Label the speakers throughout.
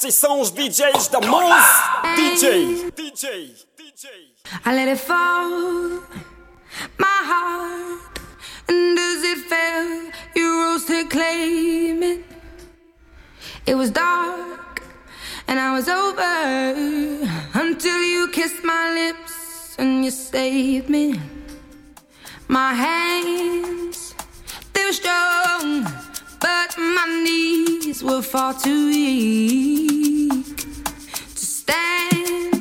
Speaker 1: DJs DJ, DJ, DJ
Speaker 2: I let it fall, my heart And as it fell, you rose to claim it. It was dark, and I was over Until you kissed my lips and you saved me. My hands, they were strong that my knees were far too weak to stand.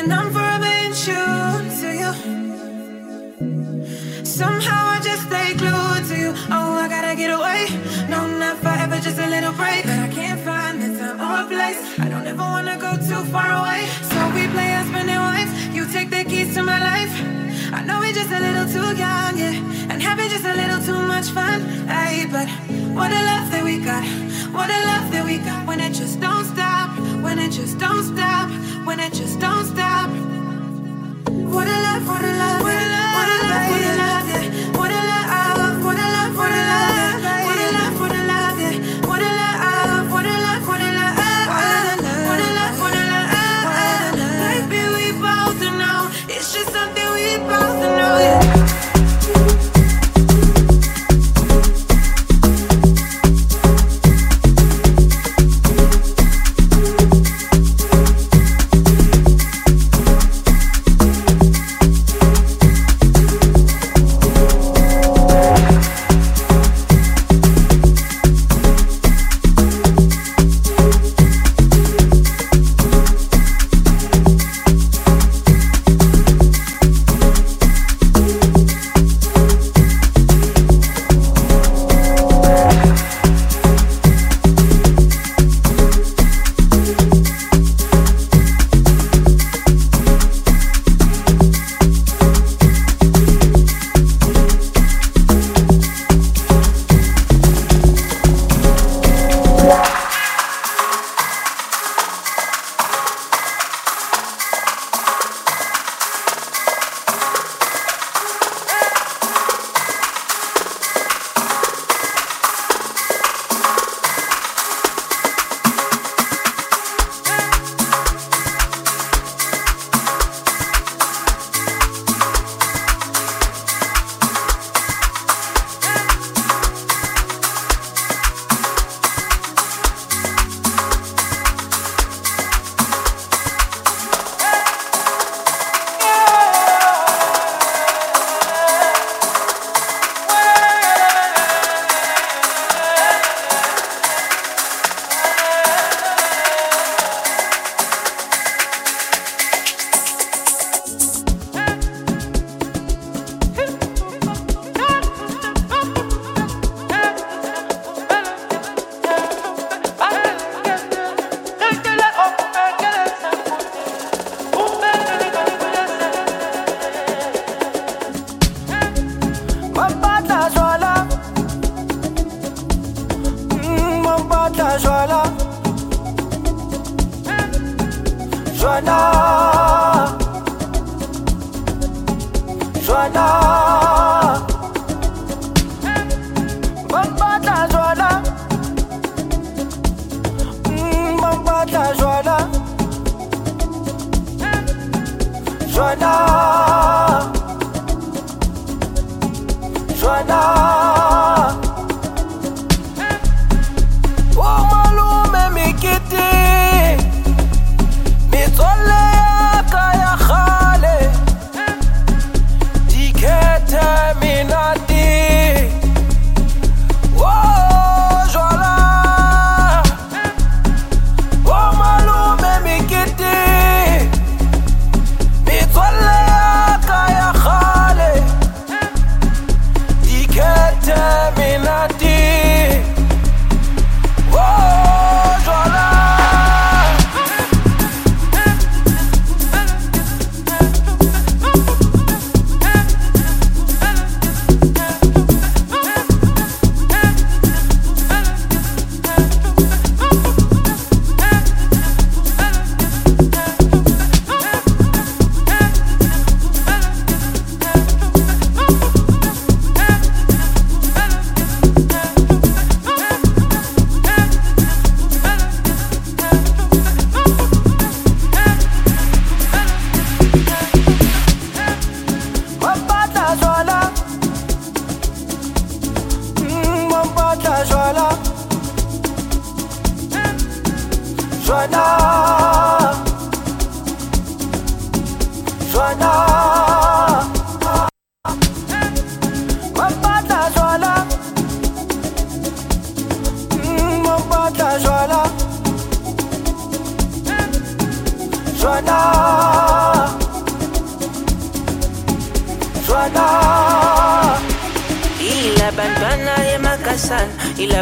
Speaker 2: and I'm forever true to you. Somehow I just stay
Speaker 3: glued to you. Oh, I gotta get away. No, not forever, just a little break. But I can't find the time
Speaker 4: or a place. I don't ever
Speaker 5: wanna go too far away. So we play husband and wife. You take the keys to my life. I know we're just a little too young, yeah, and having just a little too much fun. Hey, but what a love that we got. What a love that we got when it just don't. When it just don't stop. When it just don't stop. What a love, what a love, what a love, what a love, what a love, yeah.
Speaker 6: Joana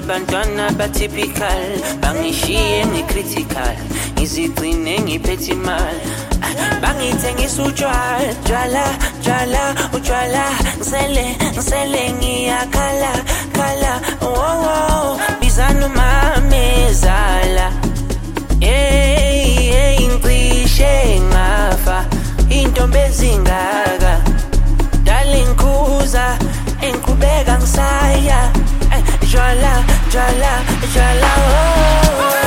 Speaker 7: ilabantwana batypical bangishiye ngi-critical ngizigcine ngiphethe imali. Bangithengisa utshwala tshwala tshwala utshwala ngisele ngisele ngiyakhala khala. Wowo bizana umamezala hey hey ngicishe ngafa. Intombi ezingaka. Darling khuza engiqhubeka ngisaya. Eh, jwala jwala jwala oh.
Speaker 6: oh.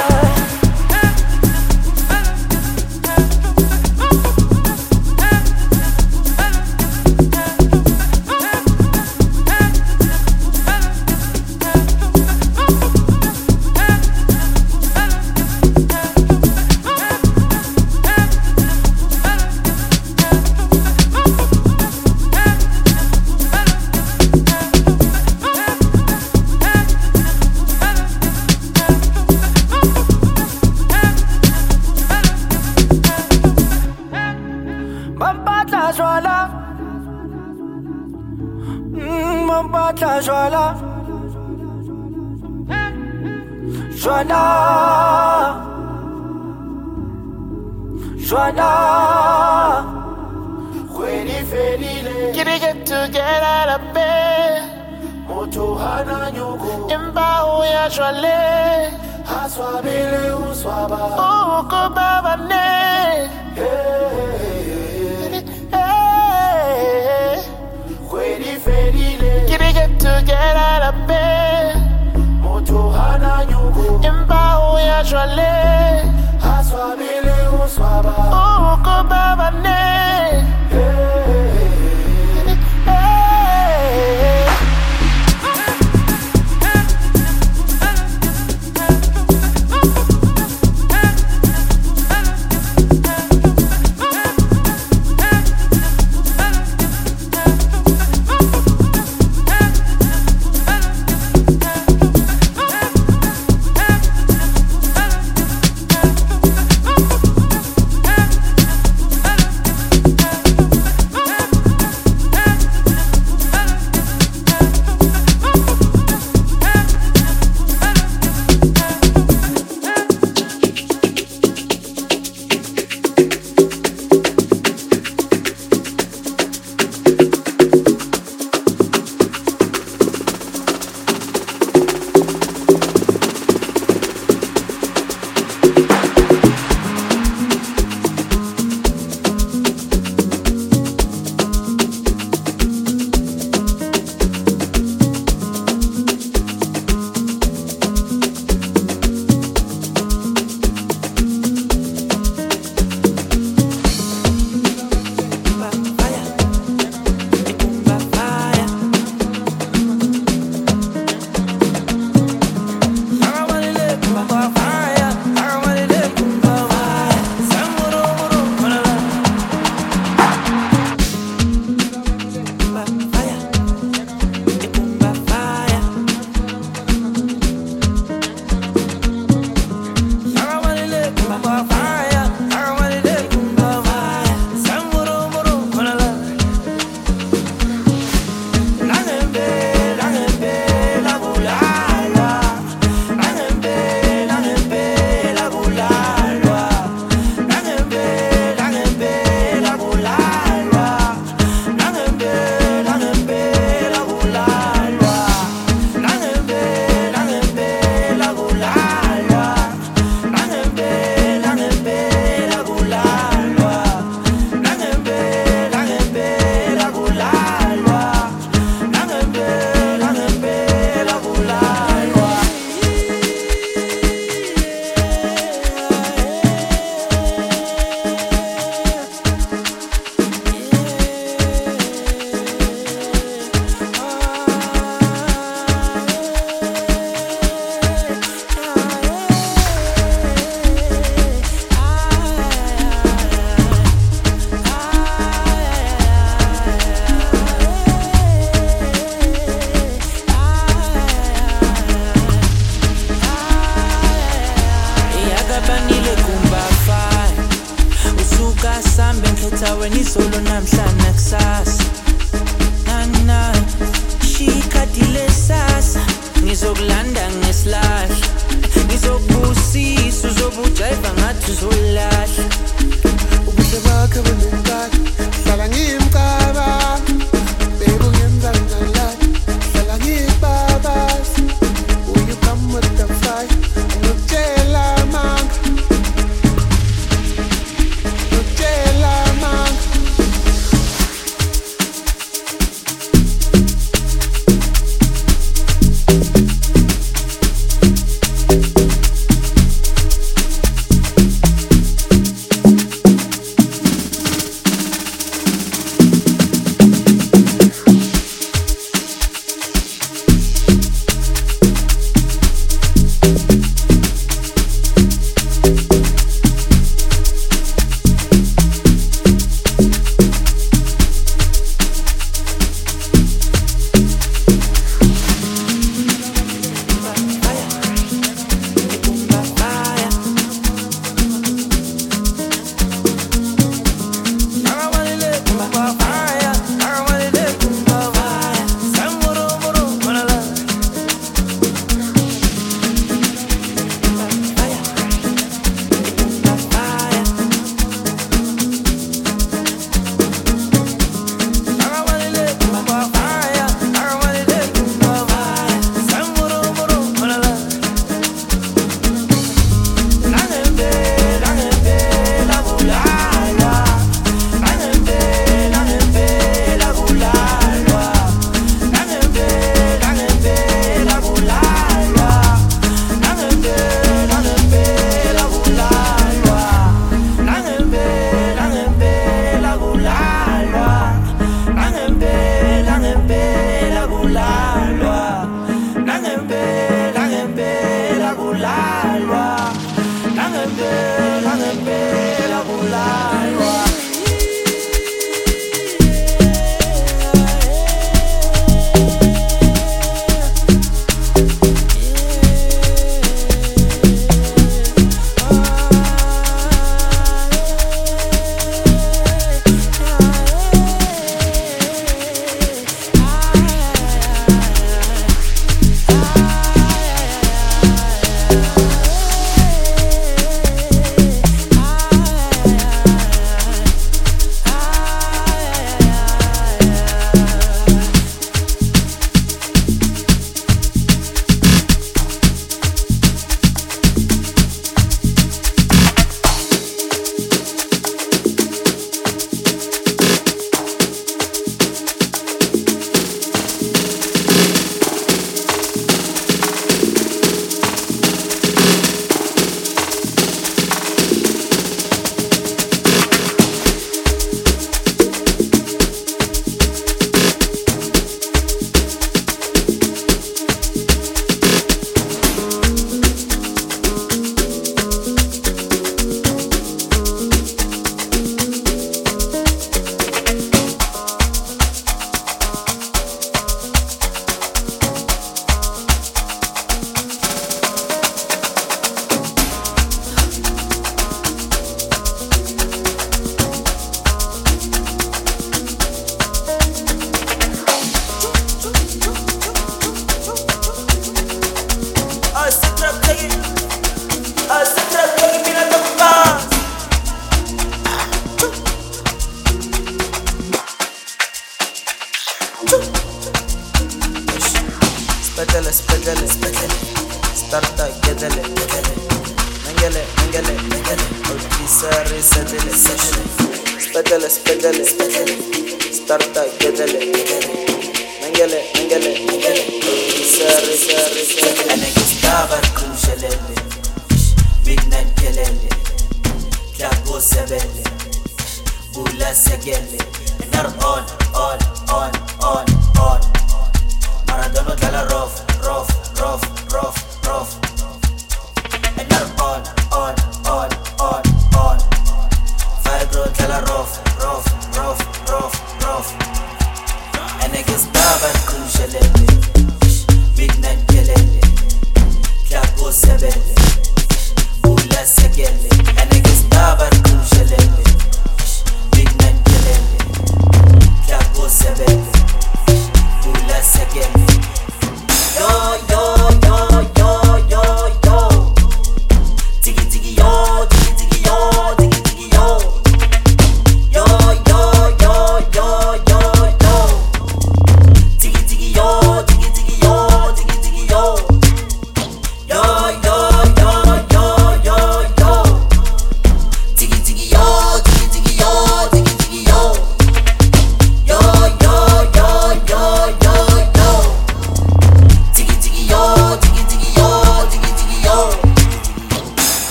Speaker 6: Jwala Jwala Kweni fedile
Speaker 8: Kitty get to get out of bed.
Speaker 6: Moto hana nyugo
Speaker 8: Imba uya shwale.
Speaker 6: Haswabile uswaba
Speaker 8: Uko baba ne. Hey.
Speaker 6: Kweni fedile
Speaker 8: Kitty get to get out of bed.
Speaker 6: Moto hana nyugo
Speaker 8: Imba uya shwale.
Speaker 6: Haswabile uswaba
Speaker 8: Uko baba ne.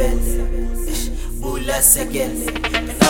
Speaker 9: seven, Bula
Speaker 1: second.